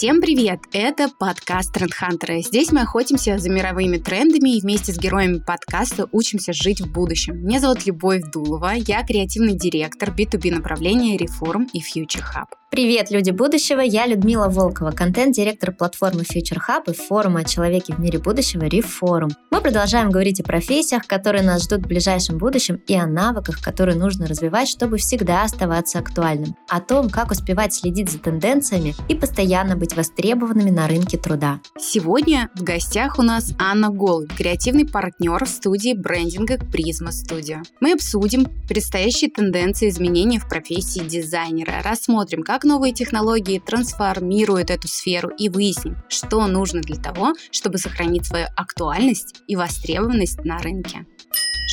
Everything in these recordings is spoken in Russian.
Всем привет! Это подкаст Тренд Хантера. Здесь мы охотимся за мировыми трендами и вместе с героями подкаста учимся жить в будущем. Меня зовут Любовь Дулова, я креативный директор B2B направления Reform и Future Hub. Привет, люди будущего! Я Людмила Волкова, контент-директор платформы Future Hub и форума о человеке в мире будущего Reform. Мы продолжаем говорить о профессиях, которые нас ждут в ближайшем будущем, и о навыках, которые нужно развивать, чтобы всегда оставаться актуальным. О том, как успевать следить за тенденциями и постоянно быть востребованными на рынке труда. Сегодня в гостях у нас Анна Гол, креативный партнер студии брендинга Prisma Studio. Мы обсудим предстоящие тенденции изменений в профессии дизайнера, рассмотрим, как как новые технологии трансформируют эту сферу и выясним, что нужно для того, чтобы сохранить свою актуальность и востребованность на рынке.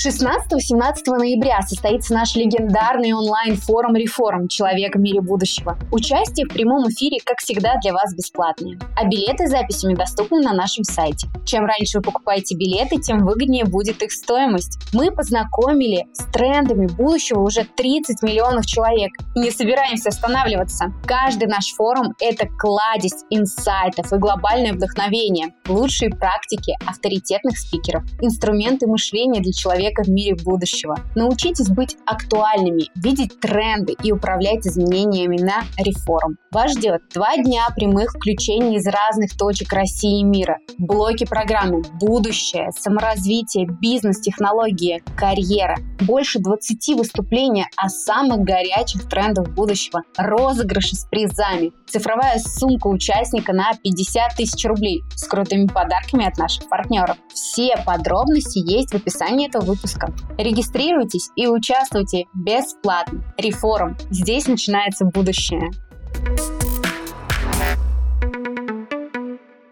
16-17 ноября состоится наш легендарный онлайн-форум «Реформ. Человек в мире будущего». Участие в прямом эфире, как всегда, для вас бесплатное. А билеты с записями доступны на нашем сайте. Чем раньше вы покупаете билеты, тем выгоднее будет их стоимость. Мы познакомили с трендами будущего уже 30 миллионов человек не собираемся останавливаться. Каждый наш форум – это кладезь инсайтов и глобальное вдохновение, лучшие практики авторитетных спикеров, инструменты мышления для человека человека в мире будущего. Научитесь быть актуальными, видеть тренды и управлять изменениями на реформ. Вас ждет два дня прямых включений из разных точек России и мира. Блоки программы «Будущее», «Саморазвитие», «Бизнес», «Технологии», «Карьера». Больше 20 выступлений о самых горячих трендах будущего. Розыгрыши с призами. Цифровая сумка участника на 50 тысяч рублей с крутыми подарками от наших партнеров. Все подробности есть в описании этого выпуска. Регистрируйтесь и участвуйте бесплатно. Реформ. Здесь начинается будущее.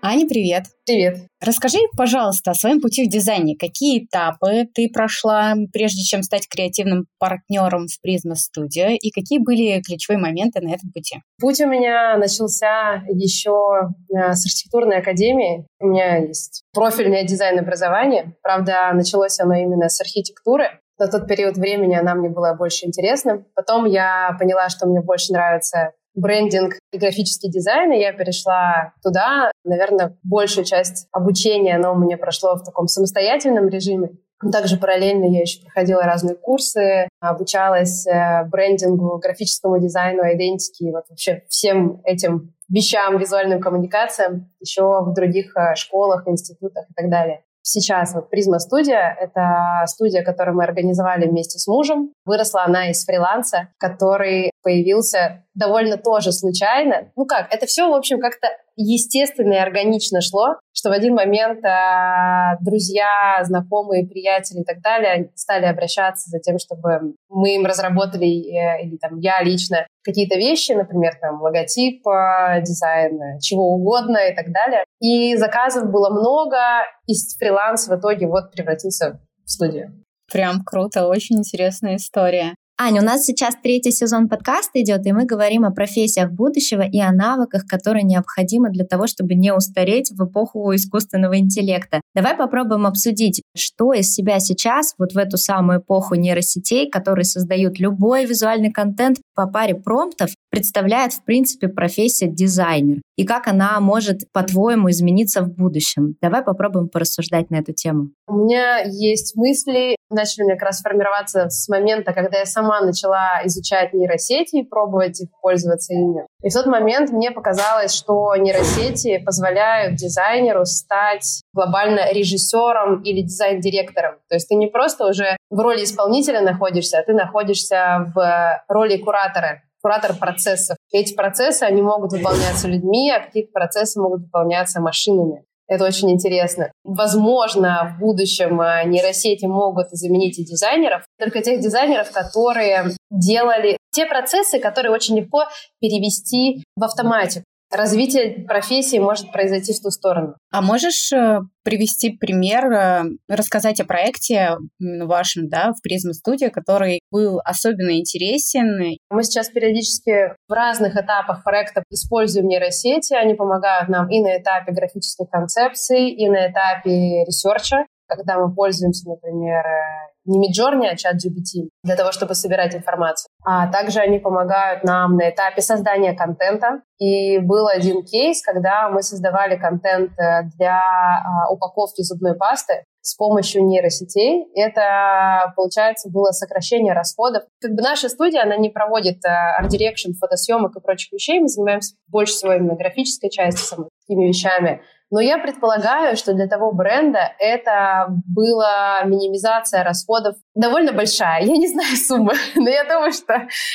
Аня, привет. Привет. Расскажи, пожалуйста, о своем пути в дизайне. Какие этапы ты прошла, прежде чем стать креативным партнером в Prisma Studio, и какие были ключевые моменты на этом пути? Путь у меня начался еще э, с архитектурной академии. У меня есть профильное дизайн образование. Правда, началось оно именно с архитектуры. На тот период времени она мне была больше интересна. Потом я поняла, что мне больше нравится брендинг и графический дизайн, и я перешла туда. Наверное, большую часть обучения, оно у меня прошло в таком самостоятельном режиме. Также параллельно я еще проходила разные курсы, обучалась э, брендингу, графическому дизайну, идентике, вот вообще всем этим вещам, визуальным коммуникациям еще в других э, школах, институтах и так далее. Сейчас вот Призма студия — это студия, которую мы организовали вместе с мужем. Выросла она из фриланса, который появился довольно тоже случайно. Ну как, это все, в общем, как-то естественно и органично шло, что в один момент э, друзья, знакомые, приятели и так далее стали обращаться за тем, чтобы мы им разработали, э, или там я лично, какие-то вещи, например, там логотип, э, дизайн, чего угодно и так далее. И заказов было много, и фриланс в итоге вот превратился в студию. Прям круто, очень интересная история. Аня, у нас сейчас третий сезон подкаста идет, и мы говорим о профессиях будущего и о навыках, которые необходимы для того, чтобы не устареть в эпоху искусственного интеллекта. Давай попробуем обсудить, что из себя сейчас, вот в эту самую эпоху нейросетей, которые создают любой визуальный контент по паре промптов, представляет, в принципе, профессия дизайнер. И как она может, по-твоему, измениться в будущем. Давай попробуем порассуждать на эту тему. У меня есть мысли, начали мне как раз формироваться с момента, когда я сама начала изучать нейросети и пробовать их пользоваться ими. И в тот момент мне показалось, что нейросети позволяют дизайнеру стать глобально режиссером или дизайн-директором. То есть ты не просто уже в роли исполнителя находишься, а ты находишься в роли куратора куратор процессов. эти процессы, они могут выполняться людьми, а какие-то процессы могут выполняться машинами. Это очень интересно. Возможно, в будущем э, нейросети могут заменить и дизайнеров, только тех дизайнеров, которые делали те процессы, которые очень легко перевести в автоматику развитие профессии может произойти в ту сторону. А можешь э, привести пример, э, рассказать о проекте вашем, да, в Призма студии, который был особенно интересен? Мы сейчас периодически в разных этапах проекта используем нейросети. Они помогают нам и на этапе графической концепции, и на этапе research а. Когда мы пользуемся, например, э, не Midjourney, а ChatGPT для того, чтобы собирать информацию. А также они помогают нам на этапе создания контента. И был один кейс, когда мы создавали контент э, для а, упаковки зубной пасты с помощью нейросетей. Это, получается, было сокращение расходов. Как бы наша студия, она не проводит э, art direction, фотосъемок и прочих вещей. Мы занимаемся больше всего именно графической частью, самыми такими вещами. Но я предполагаю, что для того бренда это была минимизация расходов довольно большая. Я не знаю суммы, но я думаю, что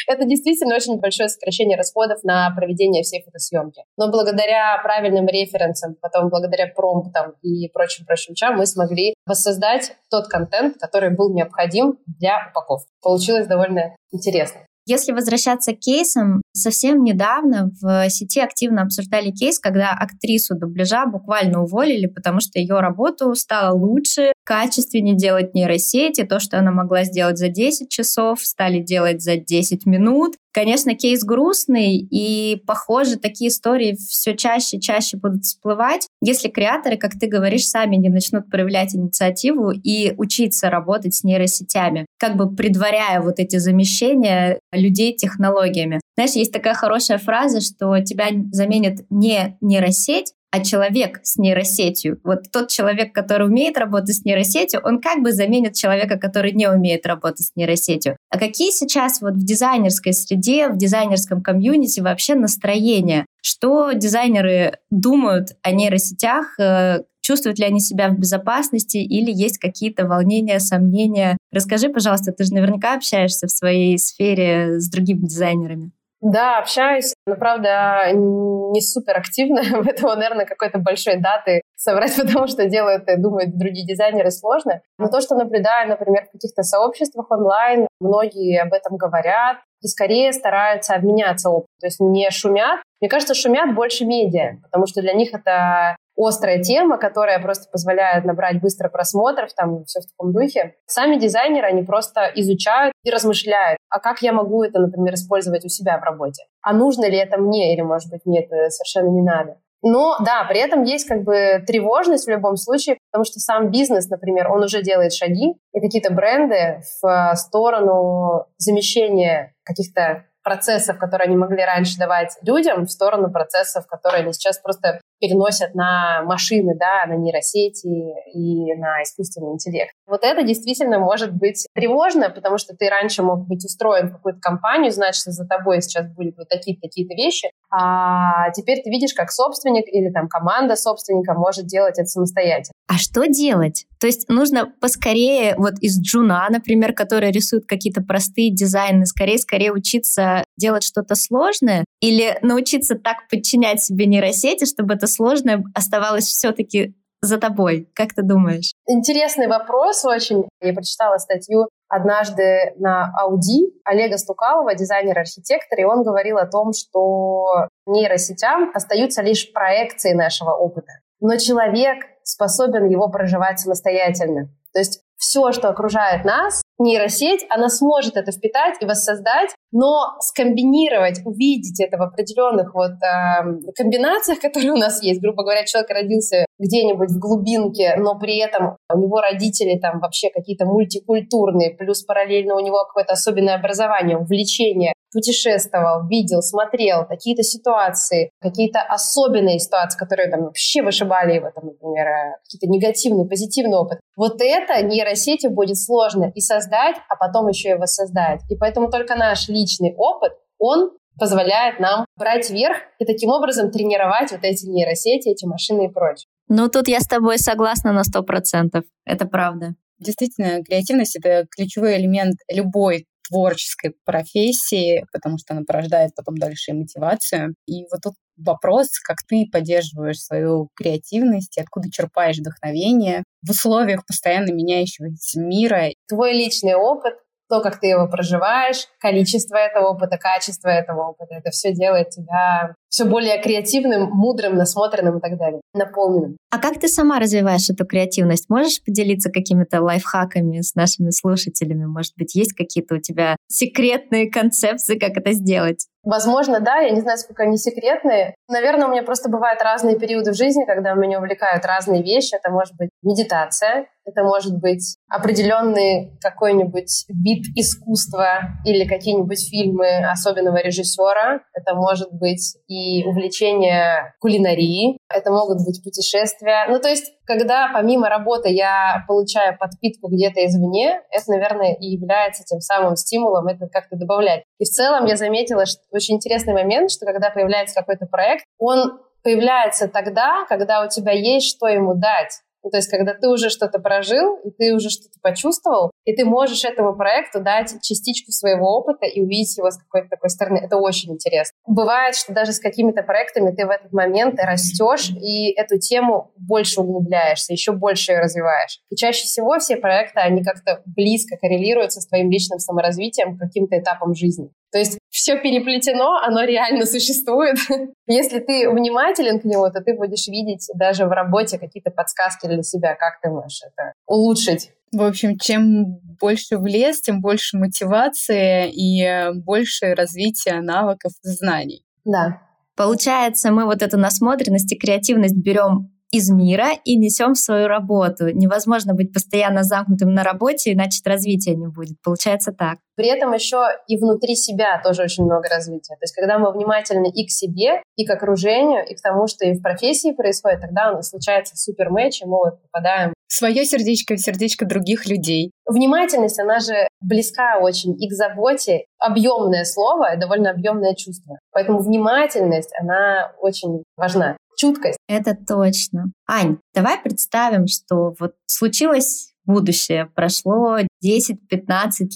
это действительно очень большое сокращение расходов на проведение всей фотосъемки. Но благодаря правильным референсам, потом благодаря промптам и прочим-прочим вещам мы смогли воссоздать тот контент, который был необходим для упаковки. Получилось довольно интересно. Если возвращаться к кейсам, совсем недавно в сети активно обсуждали кейс, когда актрису дубляжа буквально уволили, потому что ее работу стало лучше, качественнее делать нейросети. То, что она могла сделать за 10 часов, стали делать за 10 минут. Конечно, кейс грустный, и, похоже, такие истории все чаще и чаще будут всплывать, если креаторы, как ты говоришь, сами не начнут проявлять инициативу и учиться работать с нейросетями, как бы предваряя вот эти замещения людей технологиями. Знаешь, есть такая хорошая фраза, что тебя заменит не нейросеть, а человек с нейросетью. Вот тот человек, который умеет работать с нейросетью, он как бы заменит человека, который не умеет работать с нейросетью. А какие сейчас вот в дизайнерской среде, в дизайнерском комьюнити вообще настроения? Что дизайнеры думают о нейросетях? Э, чувствуют ли они себя в безопасности или есть какие-то волнения, сомнения? Расскажи, пожалуйста, ты же наверняка общаешься в своей сфере с другими дизайнерами. Да, общаюсь, но, правда, не супер активно. Поэтому, наверное, какой-то большой даты соврать, потому что делают и думают другие дизайнеры сложно. Но то, что наблюдаю, например, в каких-то сообществах онлайн, многие об этом говорят и скорее стараются обменяться опытом. То есть не шумят. Мне кажется, шумят больше медиа, потому что для них это острая тема, которая просто позволяет набрать быстро просмотров, там все в таком духе. Сами дизайнеры, они просто изучают и размышляют, а как я могу это, например, использовать у себя в работе? А нужно ли это мне или, может быть, мне это совершенно не надо? Но да, при этом есть как бы тревожность в любом случае, потому что сам бизнес, например, он уже делает шаги, и какие-то бренды в сторону замещения каких-то процессов, которые они могли раньше давать людям, в сторону процессов, которые они сейчас просто переносят на машины, да, на нейросети и на искусственный интеллект. Вот это действительно может быть тревожно, потому что ты раньше мог быть устроен в какую-то компанию, знать, что за тобой сейчас будут вот такие-то такие-то вещи, а теперь ты видишь, как собственник или там команда собственника может делать это самостоятельно. А что делать? То есть нужно поскорее, вот из Джуна, например, который рисует какие-то простые дизайны, скорее-скорее учиться делать что-то сложное или научиться так подчинять себе нейросети, чтобы это сложное оставалось все-таки за тобой? Как ты думаешь? Интересный вопрос очень. Я прочитала статью однажды на Ауди Олега Стукалова, дизайнер-архитектор, и он говорил о том, что нейросетям остаются лишь проекции нашего опыта. Но человек способен его проживать самостоятельно. То есть все, что окружает нас, нейросеть, она сможет это впитать и воссоздать, но скомбинировать, увидеть это в определенных вот э, комбинациях, которые у нас есть. Грубо говоря, человек родился где-нибудь в глубинке, но при этом у него родители там вообще какие-то мультикультурные, плюс параллельно у него какое-то особенное образование, увлечение, путешествовал, видел, смотрел какие-то ситуации, какие-то особенные ситуации, которые там вообще вышибали его, там, например, э, какие-то негативные, позитивный опыт. Вот это нейросети будет сложно и создать, а потом еще и воссоздать. И поэтому только наш личный опыт, он позволяет нам брать верх и таким образом тренировать вот эти нейросети, эти машины и прочее. Ну, тут я с тобой согласна на сто процентов. Это правда. Действительно, креативность — это ключевой элемент любой творческой профессии, потому что она порождает потом дальше мотивацию. И вот тут вопрос, как ты поддерживаешь свою креативность, откуда черпаешь вдохновение в условиях постоянно меняющегося мира. Твой личный опыт, то, как ты его проживаешь, количество этого опыта, качество этого опыта, это все делает тебя все более креативным, мудрым, насмотренным и так далее, наполненным. А как ты сама развиваешь эту креативность? Можешь поделиться какими-то лайфхаками с нашими слушателями? Может быть, есть какие-то у тебя секретные концепции, как это сделать? Возможно, да, я не знаю, сколько они секретные. Наверное, у меня просто бывают разные периоды в жизни, когда меня увлекают разные вещи. Это может быть медитация, это может быть определенный какой-нибудь вид искусства или какие-нибудь фильмы особенного режиссера. Это может быть и увлечение кулинарией. Это могут быть путешествия. Ну, то есть, когда помимо работы я получаю подпитку где-то извне, это, наверное, и является тем самым стимулом это как-то добавлять. И в целом я заметила, что очень интересный момент, что когда появляется какой-то проект, он появляется тогда, когда у тебя есть что ему дать. Ну, то есть, когда ты уже что-то прожил, и ты уже что-то почувствовал, и ты можешь этому проекту дать частичку своего опыта и увидеть его с какой-то такой стороны. Это очень интересно. Бывает, что даже с какими-то проектами ты в этот момент растешь, и эту тему больше углубляешься, еще больше ее развиваешь. И чаще всего все проекты, они как-то близко коррелируются с твоим личным саморазвитием, каким-то этапом жизни. То есть все переплетено, оно реально существует. Если ты внимателен к нему, то ты будешь видеть даже в работе какие-то подсказки для себя, как ты можешь это улучшить. В общем, чем больше в лес, тем больше мотивации и больше развития навыков и знаний. Да. Получается, мы вот эту насмотренность и креативность берем из мира и несем в свою работу. Невозможно быть постоянно замкнутым на работе, иначе развития не будет. Получается так. При этом еще и внутри себя тоже очень много развития. То есть, когда мы внимательны и к себе, и к окружению, и к тому, что и в профессии происходит, тогда у нас случается супер матч, и мы вот попадаем свое сердечко в сердечко других людей. Внимательность, она же близка очень и к заботе. Объемное слово, довольно объемное чувство. Поэтому внимательность, она очень важна чуткость. Это точно. Ань, давай представим, что вот случилось будущее, прошло 10-15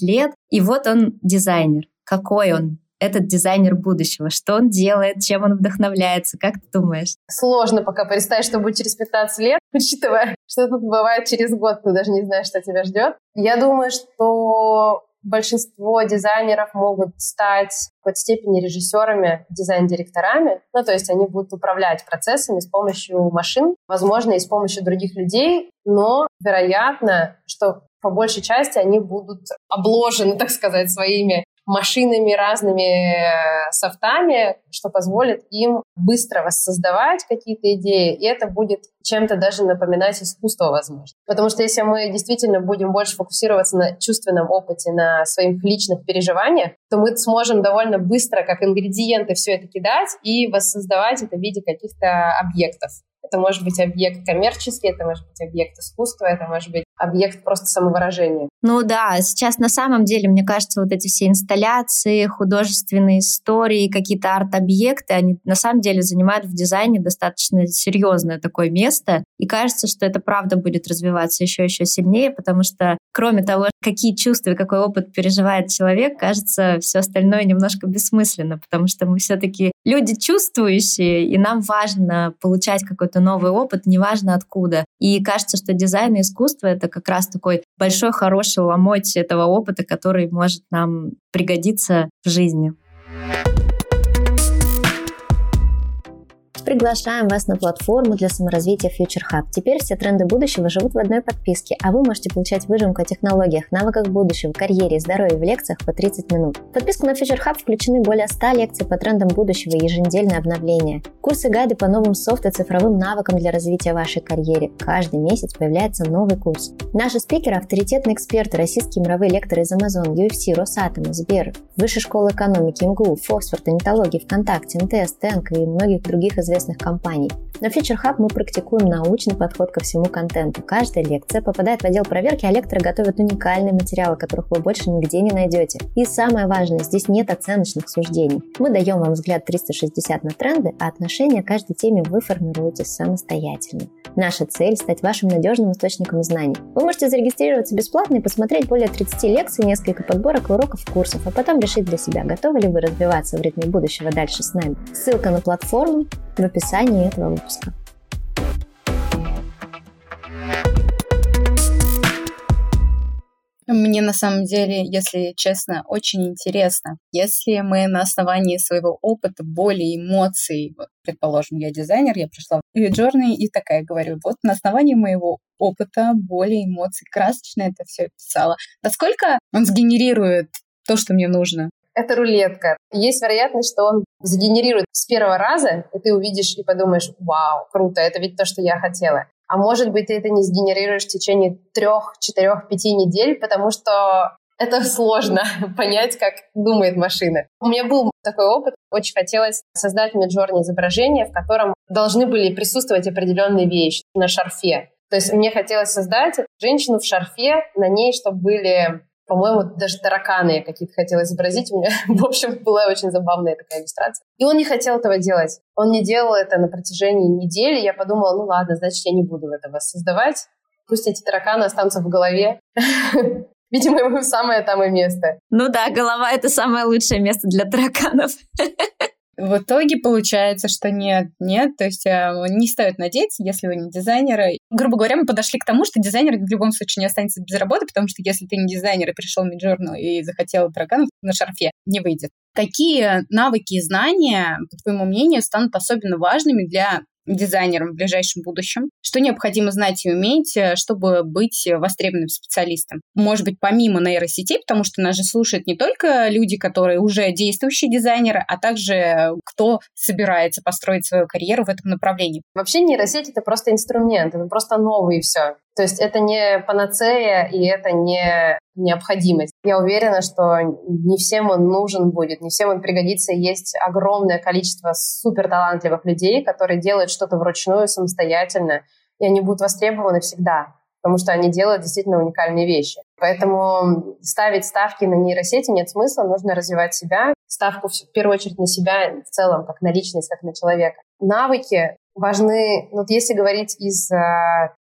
лет, и вот он дизайнер. Какой он? этот дизайнер будущего? Что он делает? Чем он вдохновляется? Как ты думаешь? Сложно пока представить, что будет через 15 лет, учитывая, что тут бывает через год, ты даже не знаешь, что тебя ждет. Я думаю, что большинство дизайнеров могут стать в какой-то степени режиссерами, дизайн-директорами. Ну, то есть они будут управлять процессами с помощью машин, возможно, и с помощью других людей, но вероятно, что по большей части они будут обложены, так сказать, своими машинами, разными э, софтами, что позволит им быстро воссоздавать какие-то идеи, и это будет чем-то даже напоминать искусство, возможно. Потому что если мы действительно будем больше фокусироваться на чувственном опыте, на своих личных переживаниях, то мы сможем довольно быстро, как ингредиенты, все это кидать и воссоздавать это в виде каких-то объектов. Это может быть объект коммерческий, это может быть объект искусства, это может быть объект просто самовыражения. Ну да, сейчас на самом деле, мне кажется, вот эти все инсталляции, художественные истории, какие-то арт-объекты, они на самом деле занимают в дизайне достаточно серьезное такое место. И кажется, что это правда будет развиваться еще-еще сильнее, потому что кроме того, какие чувства и какой опыт переживает человек, кажется, все остальное немножко бессмысленно, потому что мы все-таки люди чувствующие, и нам важно получать какой-то новый опыт, неважно откуда. И кажется, что дизайн и искусство — это как раз такой большой, хороший ломоть этого опыта, который может нам пригодиться в жизни. Приглашаем вас на платформу для саморазвития Future Hub. Теперь все тренды будущего живут в одной подписке, а вы можете получать выжимку о технологиях, навыках будущего, карьере здоровье в лекциях по 30 минут. В подписку на Future Hub включены более 100 лекций по трендам будущего и еженедельное обновление. Курсы гайды по новым софт и цифровым навыкам для развития вашей карьеры. Каждый месяц появляется новый курс. Наши спикеры – авторитетные эксперты, российские мировые лекторы из Amazon, UFC, Росатома, Сбер, Высшей школы экономики, МГУ, Фоксфорд, Нетологии, ВКонтакте, МТС, ТЭНК и многих других известных известных компаний. На Future Hub мы практикуем научный подход ко всему контенту. Каждая лекция попадает в отдел проверки, а лекторы готовят уникальные материалы, которых вы больше нигде не найдете. И самое важное, здесь нет оценочных суждений. Мы даем вам взгляд 360 на тренды, а отношение к каждой теме вы формируете самостоятельно. Наша цель – стать вашим надежным источником знаний. Вы можете зарегистрироваться бесплатно и посмотреть более 30 лекций, несколько подборок уроков, курсов, а потом решить для себя, готовы ли вы развиваться в ритме будущего дальше с нами. Ссылка на платформу в описании этого выпуска. Мне на самом деле, если честно, очень интересно. Если мы на основании своего опыта, боли, эмоций, вот, предположим, я дизайнер, я пришла в Journey и такая говорю, вот на основании моего опыта, боли, эмоций, красочно это все писала. Насколько он сгенерирует то, что мне нужно? Это рулетка. Есть вероятность, что он сгенерирует с первого раза, и ты увидишь и подумаешь, вау, круто, это ведь то, что я хотела. А может быть, ты это не сгенерируешь в течение трех, четырех, пяти недель, потому что это сложно понять, как думает машина. У меня был такой опыт. Очень хотелось создать миджорни изображение, в котором должны были присутствовать определенные вещи на шарфе. То есть мне хотелось создать женщину в шарфе, на ней, чтобы были по-моему, даже тараканы я какие-то хотела изобразить. У меня, в общем, была очень забавная такая иллюстрация. И он не хотел этого делать. Он не делал это на протяжении недели. Я подумала, ну ладно, значит, я не буду этого создавать. Пусть эти тараканы останутся в голове. Видимо, ему самое там и место. Ну да, голова — это самое лучшее место для тараканов. В итоге получается, что нет, нет, то есть э, не стоит надеяться, если вы не дизайнеры. Грубо говоря, мы подошли к тому, что дизайнер в любом случае не останется без работы, потому что если ты не дизайнер и пришел в Midjourney и захотел тараканов на шарфе, не выйдет. Какие навыки и знания, по твоему мнению, станут особенно важными для дизайнером в ближайшем будущем? Что необходимо знать и уметь, э, чтобы быть востребованным специалистом? Может быть, помимо нейросетей, потому что нас же слушают не только люди, которые уже действующие дизайнеры, а также кто собирается построить свою карьеру в этом направлении. Вообще нейросеть — это просто инструмент, это просто новый и все. То есть это не панацея и это не необходимость. Я уверена, что не всем он нужен будет, не всем он пригодится. Есть огромное количество супер талантливых людей, которые делают что-то вручную самостоятельно, и они будут востребованы всегда, потому что они делают действительно уникальные вещи. Поэтому ставить ставки на нейросети нет смысла, нужно развивать себя, ставку в первую очередь на себя в целом, как на личность, как на человека. Навыки важны, ну, вот если говорить из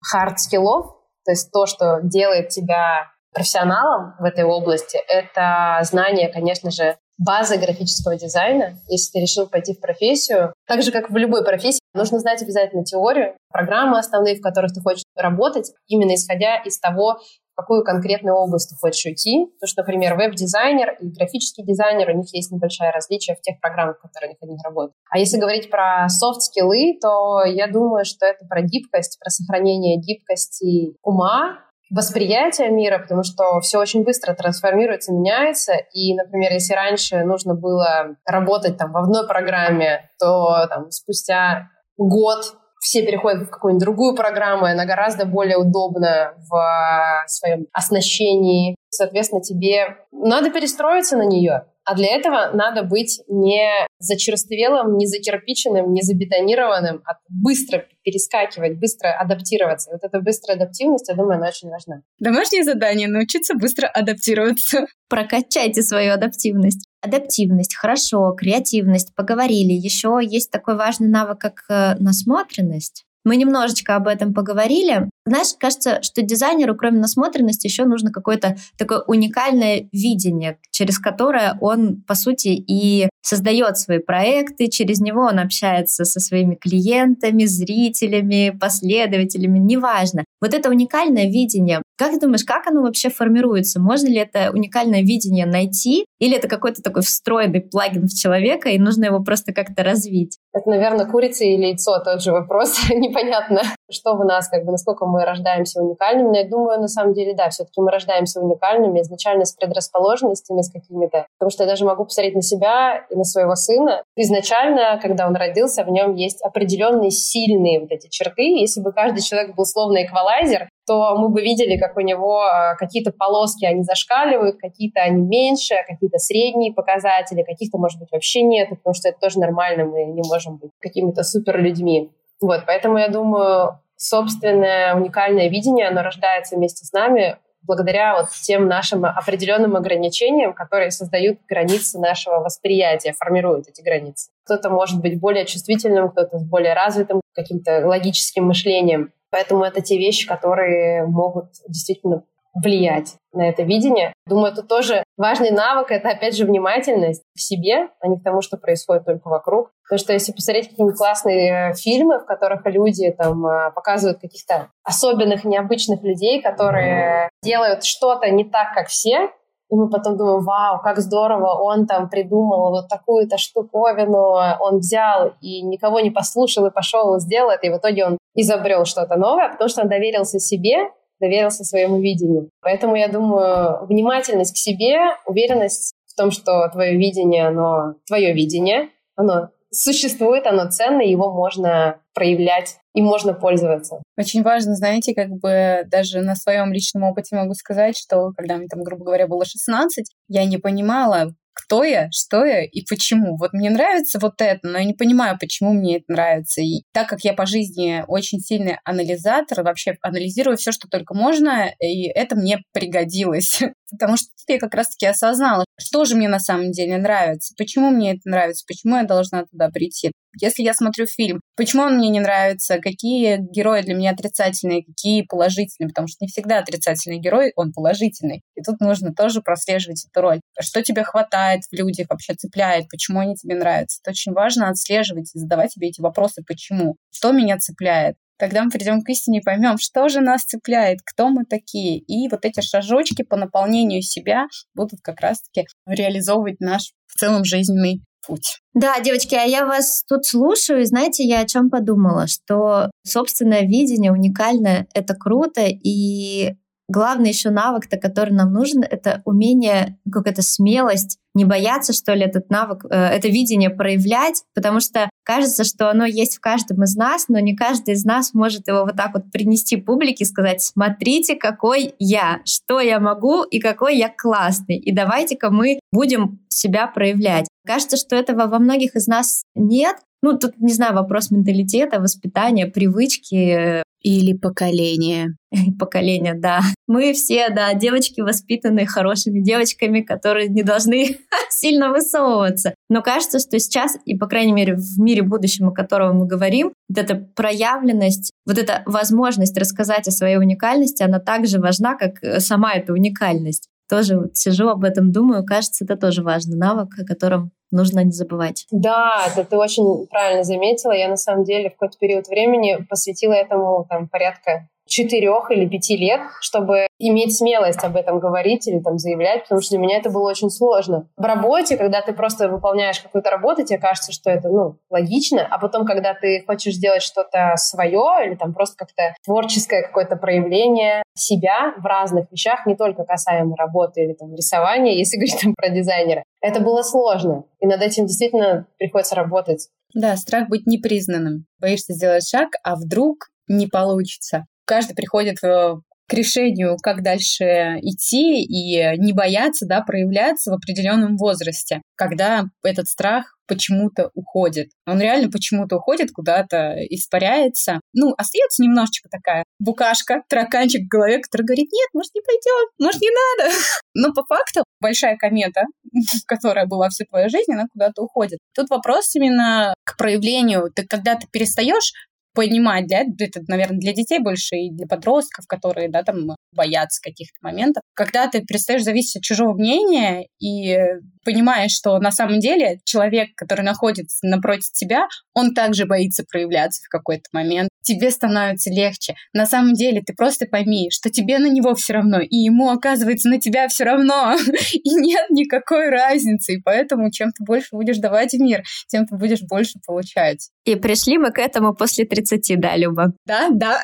hard skill ов, э, то есть то, что делает тебя профессионалом в этой области, это знание, конечно же, базы графического дизайна. Если ты решил пойти в профессию, так же, как в любой профессии, нужно знать обязательно теорию, программы основные, в которых ты хочешь работать, именно исходя из того, какую конкретную область ты хочешь уйти. Потому что, например, веб-дизайнер и графический дизайнер, у них есть небольшое различие в тех программах, в которых они работают. А если говорить про софт-скиллы, то я думаю, что это про гибкость, про сохранение гибкости ума, восприятия мира, потому что все очень быстро трансформируется, меняется. И, например, если раньше нужно было работать там в одной программе, то там, спустя год все переходят в какую-нибудь другую программу, и она гораздо более удобна в своем оснащении. Соответственно, тебе надо перестроиться на нее. А для этого надо быть не зачерствелым, не закирпиченным, не забетонированным, а быстро перескакивать, быстро адаптироваться. Вот эта быстрая адаптивность, я думаю, она очень важна. Домашнее задание — научиться быстро адаптироваться. Прокачайте свою адаптивность. Адаптивность, хорошо, креативность, поговорили. Еще есть такой важный навык, как э, насмотренность. Мы немножечко об этом поговорили. Знаешь, кажется, что дизайнеру, кроме насмотренности, еще нужно какое-то такое уникальное видение, через которое он, по сути, и создает свои проекты, через него он общается со своими клиентами, зрителями, последователями, неважно. Вот это уникальное видение, как ты думаешь, как оно вообще формируется? Можно ли это уникальное видение найти? Или это какой-то такой встроенный плагин в человека, и нужно его просто как-то развить? Это, наверное, курица или яйцо, тот же вопрос. Непонятно, что в нас, как бы, насколько мы рождаемся уникальными. Но я думаю, на самом деле, да, все-таки мы рождаемся уникальными, изначально с предрасположенностями, с какими-то. Потому что я даже могу посмотреть на себя и на своего сына. Изначально, когда он родился, в нем есть определенные сильные вот эти черты. Если бы каждый человек был словно эквалайзер, то мы бы видели, как у него а, какие-то полоски, они зашкаливают, какие-то они меньше, какие-то средние показатели, каких-то, может быть, вообще нет, потому что это тоже нормально, мы не можем быть какими-то супер людьми. Вот, поэтому я думаю, собственное уникальное видение, оно рождается вместе с нами благодаря вот тем нашим определенным ограничениям, которые создают границы нашего восприятия, формируют эти границы. Кто-то может быть более чувствительным, кто-то с более развитым каким-то логическим мышлением. Поэтому это те вещи, которые могут действительно влиять на это видение. Думаю, это тоже важный навык, это опять же внимательность к себе, а не к тому, что происходит только вокруг. Потому что если посмотреть какие-нибудь классные фильмы, в которых люди там а, показывают каких-то особенных, необычных людей, которые делают что-то не так, как все, и мы потом думаем, вау, как здорово, он там придумал вот такую-то штуковину, он взял и никого не послушал и пошел и сделал это, и в итоге он изобрел что-то новое, потому что он доверился себе, доверился своему видению. Поэтому я думаю, внимательность к себе, уверенность в том, что твое видение, оно твое видение, оно существует, оно ценно, его можно проявлять и можно пользоваться. Очень важно, знаете, как бы даже на своем личном опыте могу сказать, что когда мне там, грубо говоря, было 16, я не понимала, кто я, что я и почему. Вот мне нравится вот это, но я не понимаю, почему мне это нравится. И так как я по жизни очень сильный анализатор, вообще анализирую все, что только можно, и это мне пригодилось. Потому что тут я как раз-таки осознала, что же мне на самом деле нравится, почему мне это нравится, почему я должна туда прийти. Если я смотрю фильм, почему он мне не нравится, какие герои для меня отрицательные, какие положительные, потому что не всегда отрицательный герой, он положительный. И тут нужно тоже прослеживать эту роль. Что тебе хватает в людях, вообще цепляет, почему они тебе нравятся. Это очень важно отслеживать и задавать себе эти вопросы, почему. Что меня цепляет? Тогда мы придем к истине и поймем, что же нас цепляет, кто мы такие. И вот эти шажочки по наполнению себя будут как раз-таки реализовывать наш в целом жизненный путь. Да, девочки, а я вас тут слушаю, и знаете, я о чем подумала, что собственное видение уникальное, это круто, и главный еще навык-то, который нам нужен, это умение, какая-то смелость, не бояться, что ли, этот навык, э, это видение проявлять, потому что кажется, что оно есть в каждом из нас, но не каждый из нас может его вот так вот принести публике и сказать, смотрите, какой я, что я могу и какой я классный, и давайте-ка мы будем себя проявлять. Кажется, что этого во многих из нас нет, ну, тут, не знаю, вопрос менталитета, воспитания, привычки, или поколение. Поколение, да. Мы все, да, девочки, воспитанные хорошими девочками, которые не должны сильно высовываться. Но кажется, что сейчас, и, по крайней мере, в мире будущем, о котором мы говорим, вот эта проявленность, вот эта возможность рассказать о своей уникальности, она также важна, как э, сама эта уникальность. Тоже вот сижу об этом, думаю, кажется, это тоже важный навык, о котором нужно не забывать. Да, это ты очень правильно заметила. Я на самом деле в какой-то период времени посвятила этому там порядка четырех или пяти лет, чтобы иметь смелость об этом говорить или там заявлять, потому что для меня это было очень сложно. В работе, когда ты просто выполняешь какую-то работу, тебе кажется, что это, ну, логично, а потом, когда ты хочешь сделать что-то свое или там просто как-то творческое какое-то проявление себя в разных вещах, не только касаемо работы или там рисования, если говорить там про дизайнера, это было сложно. И над этим действительно приходится работать. Да, страх быть непризнанным. Боишься сделать шаг, а вдруг не получится каждый приходит э, к решению, как дальше идти и не бояться, да, проявляться в определенном возрасте, когда этот страх почему-то уходит. Он реально почему-то уходит, куда-то испаряется. Ну, остается немножечко такая букашка, тараканчик в голове, который говорит, нет, может, не пойдет, может, не надо. Но по факту большая комета, которая была всю твою жизнь, она куда-то уходит. Тут вопрос именно к проявлению. Ты когда ты перестаешь понимать, да, это, наверное, для детей больше и для подростков, которые, да, там боятся каких-то моментов. Когда ты перестаешь зависеть от чужого мнения и понимаешь, что на самом деле человек, который находится напротив тебя, он также боится проявляться в какой-то момент. Тебе становится легче. На самом деле ты просто пойми, что тебе на него все равно, и ему, оказывается, на тебя все равно. И нет никакой разницы. И поэтому чем ты больше будешь давать в мир, тем ты будешь больше получать. И пришли мы к этому после 30, да, Люба? Да, да.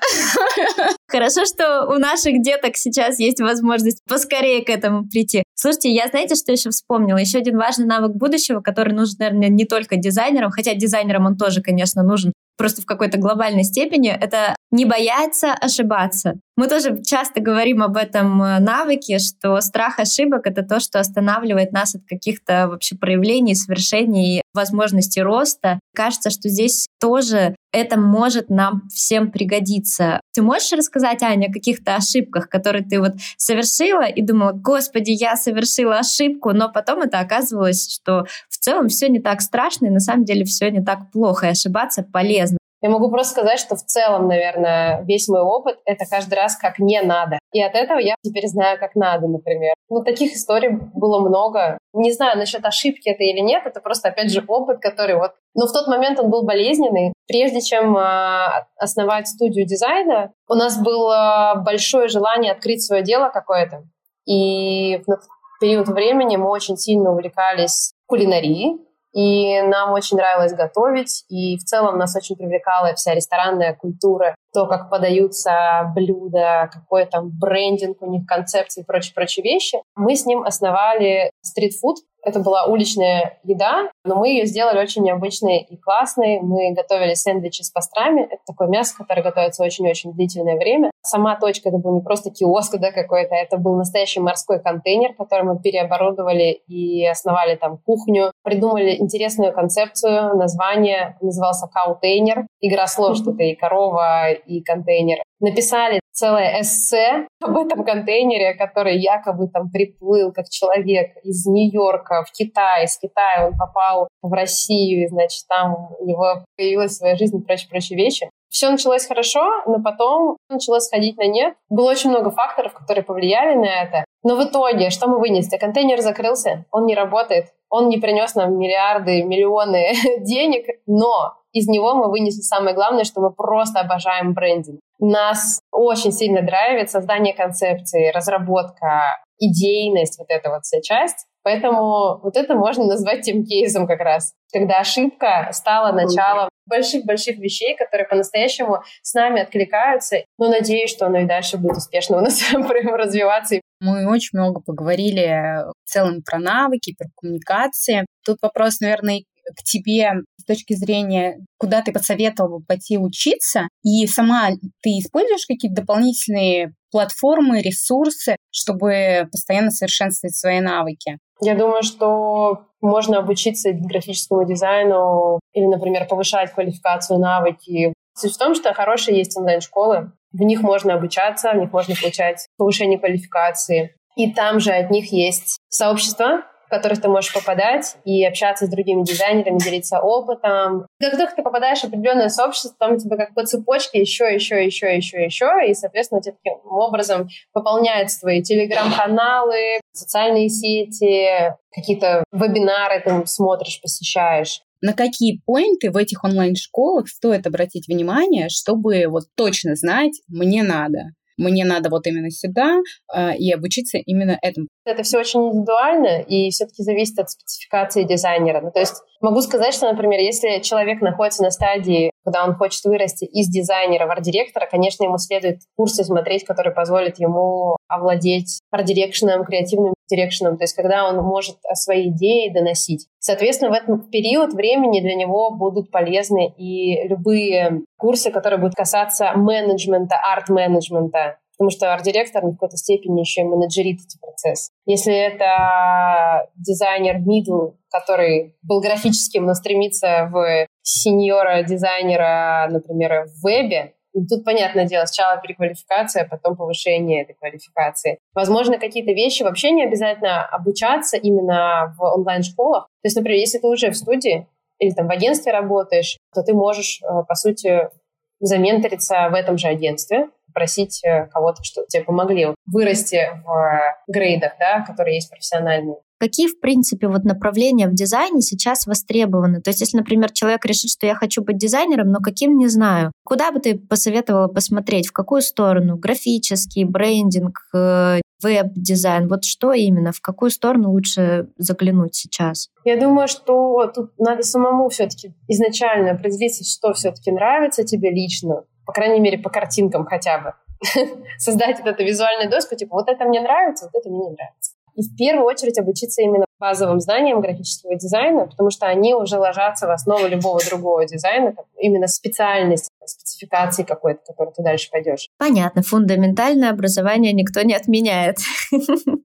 Хорошо, что у наших деток сейчас есть возможность поскорее к этому прийти. Слушайте, я знаете, что еще вспомнила? Еще один важный навык будущего, который нужен, наверное, не только дизайнерам, хотя дизайнерам он тоже, конечно, нужен, просто в какой-то глобальной степени, это не бояться ошибаться. Мы тоже часто говорим об этом э, навыке, что страх ошибок — это то, что останавливает нас от каких-то вообще проявлений, совершений, возможностей роста. Кажется, что здесь тоже это может нам всем пригодиться. Ты можешь рассказать, Аня, о каких-то ошибках, которые ты вот совершила и думала, господи, я совершила ошибку, но потом это оказывалось, что в целом все не так страшно, и на самом деле все не так плохо, и ошибаться полезно. Я могу просто сказать, что в целом, наверное, весь мой опыт — это каждый раз как не надо. И от этого я теперь знаю, как надо, например. Ну, таких историй было много. Не знаю насчет ошибки это или нет, это просто, опять же, опыт, который вот... Но в тот момент он был болезненный. Прежде чем э, основать студию дизайна, у нас было большое желание открыть свое дело какое-то. И в период времени мы очень сильно увлекались кулинарией, и нам очень нравилось готовить, и в целом нас очень привлекала вся ресторанная культура то, как подаются блюда, какой там брендинг у них, концепции и прочие-прочие вещи. Мы с ним основали стритфуд, это была уличная еда, но мы ее сделали очень необычной и классной. Мы готовили сэндвичи с пастрами. Это такое мясо, которое готовится очень-очень длительное время. Сама точка это был не просто киоск да, какой-то, это был настоящий морской контейнер, который мы переоборудовали и основали там кухню. Придумали интересную концепцию, название назывался «Cowtainer». Игра слов, что это и корова, и контейнер. Написали целое эссе об этом контейнере, который якобы там приплыл как человек из Нью-Йорка в Китай, из Китая он попал в Россию, и, значит, там у него появилась своя жизнь и прочие-прочие вещи. Все началось хорошо, но потом начало сходить на нет. Было очень много факторов, которые повлияли на это. Но в итоге, что мы вынесли? Контейнер закрылся, он не работает, он не принес нам миллиарды, миллионы денег, но из него мы вынесли самое главное, что мы просто обожаем брендинг. Нас очень сильно драйвит создание концепции, разработка, идейность, вот эта вот вся часть. Поэтому вот это можно назвать тем кейсом как раз, когда ошибка стала началом больших-больших вещей, которые по-настоящему с нами откликаются. Но надеюсь, что оно и дальше будет успешно у нас развиваться. Мы очень много поговорили в целом про навыки, про коммуникации. Тут вопрос, наверное, к тебе с точки зрения, куда ты посоветовал бы пойти учиться, и сама ты используешь какие-то дополнительные платформы, ресурсы, чтобы постоянно совершенствовать свои навыки? Я думаю, что можно обучиться графическому дизайну или, например, повышать квалификацию, навыки. Суть в том, что хорошие есть онлайн-школы, в них можно обучаться, в них можно получать повышение квалификации. И там же от них есть сообщество, которых ты можешь попадать и общаться с другими дизайнерами, делиться опытом. Как только ты попадаешь в определенное сообщество, там тебе как по цепочке еще, еще, еще, еще, еще, и, соответственно, тебе таким образом пополняются твои телеграм-каналы, социальные сети, какие-то вебинары ты смотришь, посещаешь на какие поинты в этих онлайн-школах стоит обратить внимание, чтобы вот точно знать, мне надо мне надо вот именно сюда э, и обучиться именно этому. Это все очень индивидуально и все-таки зависит от спецификации дизайнера. Ну, то есть могу сказать, что, например, если человек находится на стадии, когда он хочет вырасти из дизайнера в арт-директора, конечно, ему следует курсы смотреть, которые позволят ему овладеть арт-дирекшеном, креативным дирекшеном, то есть когда он может свои идеи доносить. Соответственно, в этот период времени для него будут полезны и любые курсы, которые будут касаться менеджмента, арт-менеджмента, потому что арт-директор в какой-то степени еще и менеджерит эти процессы. Если это дизайнер middle, который был графическим, но стремится в сеньора дизайнера, например, в вебе, тут, понятное дело, сначала переквалификация, а потом повышение этой квалификации. Возможно, какие-то вещи вообще не обязательно обучаться именно в онлайн-школах. То есть, например, если ты уже в студии или там в агентстве работаешь, то ты можешь, э, по сути, заменториться в этом же агентстве, просить э, кого-то, что тебе помогли вырасти в грейдах, да, которые есть профессиональные. Какие, в принципе, вот направления в дизайне сейчас востребованы? То есть, если, например, человек решит, что я хочу быть дизайнером, но каким не знаю, куда бы ты посоветовала посмотреть? В какую сторону? Графический, брендинг, э, веб-дизайн? Вот что именно? В какую сторону лучше заглянуть сейчас? Я думаю, что тут надо самому все-таки изначально определиться, что все-таки нравится тебе лично, по крайней мере, по картинкам хотя бы. Создать вот эту визуальную доску, типа, вот это мне нравится, вот это мне не нравится. И в первую очередь обучиться именно базовым знаниям графического дизайна, потому что они уже ложатся в основу любого другого дизайна, именно специальность, спецификации какой-то, которой ты дальше пойдешь. Понятно, фундаментальное образование никто не отменяет.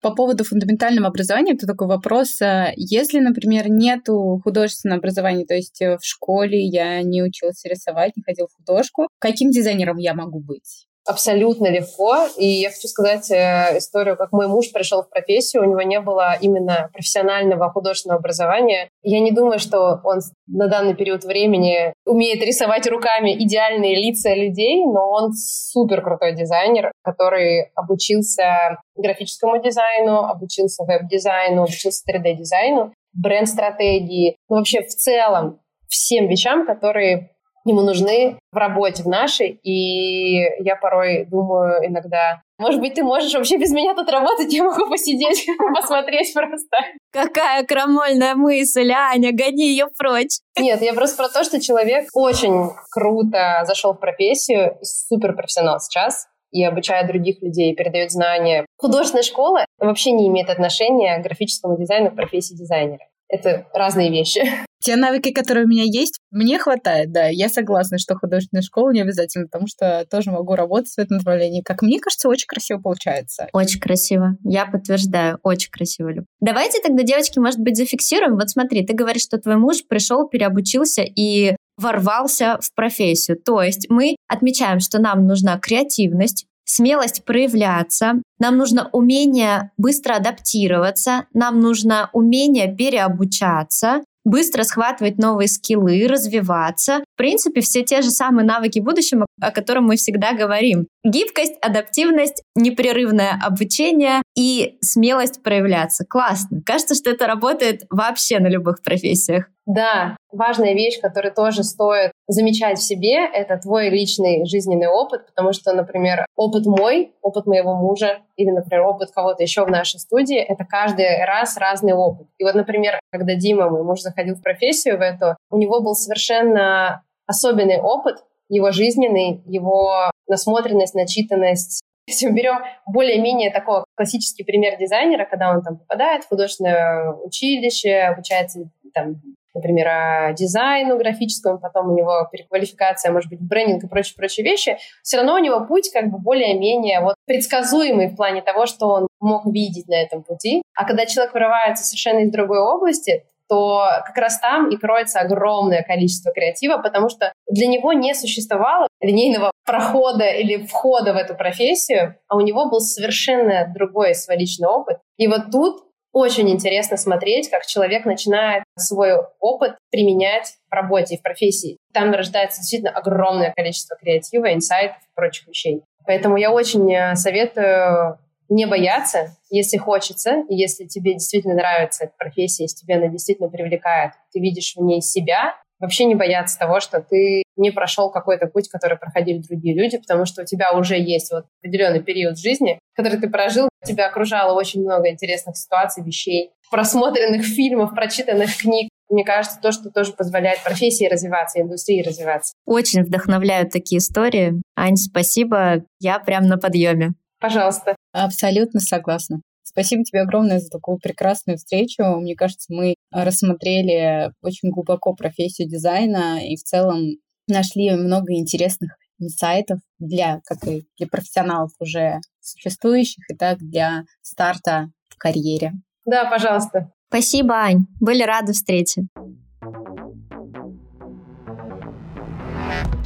По поводу фундаментального образования, это такой вопрос. А если, например, нету художественного образования, то есть э, в школе я не училась рисовать, не ходила в художку, каким дизайнером я могу быть? Абсолютно легко. И я хочу сказать э, историю, как мой муж пришел в профессию, у него не было именно профессионального художественного образования. Я не думаю, что он на данный период времени умеет рисовать руками идеальные лица людей, но он супер крутой дизайнер, который обучился графическому дизайну, обучился веб-дизайну, обучился 3D-дизайну, бренд-стратегии, ну вообще в целом всем вещам, которые ему нужны в работе в нашей. И я порой думаю иногда, Может быть, ты можешь вообще без меня тут работать, я могу посидеть, посмотреть просто. Какая крамольная мысль, Аня, гони ее прочь. Нет, я просто про то, что человек очень круто зашел в профессию, супер профессионал сейчас, и обучает других людей, передает знания. Художественная школа вообще не имеет отношения к графическому дизайну в профессии дизайнера. Это разные вещи. Те навыки, которые у меня есть, мне хватает, да. Я согласна, что художественная школа не обязательно, потому что тоже могу работать в этом направлении. Как мне кажется, очень красиво получается. Очень красиво. Я подтверждаю, очень красиво, Люб. Давайте тогда, девочки, может быть, зафиксируем. Вот смотри, ты говоришь, что твой муж пришел, переобучился и ворвался в профессию. То есть мы отмечаем, что нам нужна креативность, смелость проявляться, нам нужно умение быстро адаптироваться, нам нужно умение переобучаться, быстро схватывать новые скиллы, развиваться. В принципе, все те же самые навыки будущего, о котором мы всегда говорим. Гибкость, адаптивность, непрерывное обучение и смелость проявляться. Классно. Кажется, что это работает вообще на любых профессиях. Да, важная вещь, которую тоже стоит замечать в себе, это твой личный жизненный опыт, потому что, например, опыт мой, опыт моего мужа или, например, опыт кого-то еще в нашей студии, это каждый раз разный опыт. И вот, например, когда Дима, мой муж, заходил в профессию в эту, у него был совершенно особенный опыт, его жизненный, его насмотренность, начитанность, если мы берем более-менее такой классический пример дизайнера, когда он там попадает в художественное училище, обучается там например, дизайну графическому, потом у него переквалификация, может быть, брендинг и прочие-прочие вещи, все равно у него путь как бы более-менее вот предсказуемый в плане того, что он мог видеть на этом пути. А когда человек вырывается совершенно из другой области, то как раз там и кроется огромное количество креатива, потому что для него не существовало линейного прохода или входа в эту профессию, а у него был совершенно другой свой личный опыт. И вот тут очень интересно смотреть, как человек начинает свой опыт применять в работе и в профессии. Там рождается действительно огромное количество креатива, инсайтов и прочих вещей. Поэтому я очень э, советую не бояться, если хочется, и если тебе действительно нравится эта профессия, если тебе она действительно привлекает, ты видишь в ней себя, вообще не бояться того, что ты не прошел какой-то путь, который проходили другие люди, потому что у тебя уже есть вот определенный период жизни, который ты прожил, тебя окружало очень много интересных ситуаций, вещей, просмотренных фильмов, прочитанных книг. Мне кажется, то, что тоже позволяет профессии развиваться, индустрии развиваться. Очень вдохновляют такие истории. Ань, спасибо. Я прям на подъеме. Пожалуйста. Абсолютно согласна. Спасибо тебе огромное за такую прекрасную встречу. Мне кажется, мы рассмотрели очень глубоко профессию дизайна и в целом нашли много интересных инсайтов для, как и для профессионалов уже существующих, и так для старта в карьере. Да, пожалуйста. Спасибо, Ань. Были рады встрече.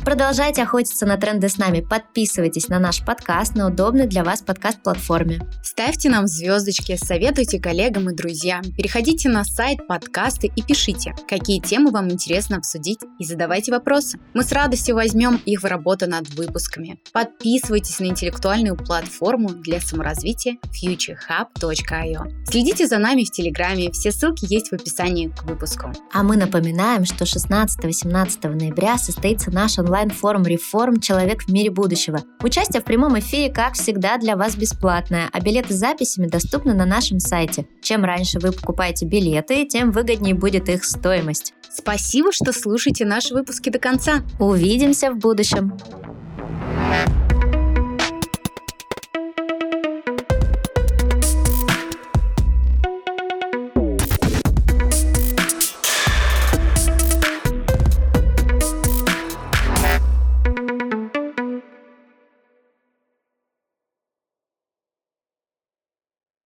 Продолжайте охотиться на тренды с нами. Подписывайтесь на наш подкаст на удобной для вас подкаст-платформе. Ставьте нам звездочки, советуйте коллегам и друзьям. Переходите на сайт подкасты и пишите, какие темы вам интересно обсудить и задавайте вопросы. Мы с радостью возьмем их в работу над выпусками. Подписывайтесь на интеллектуальную платформу для саморазвития futurehub.io. Следите за нами в Телеграме, все ссылки есть в описании к выпуску. А мы напоминаем, что 16-18 ноября состоится наш онлайн онлайн-форум «Реформ. Человек в мире будущего». Участие в прямом эфире, как всегда, для вас бесплатное, а билеты с записями доступны на нашем сайте. Чем раньше вы покупаете билеты, тем выгоднее будет их стоимость. Спасибо, что слушаете наши выпуски до конца. Увидимся в будущем. thank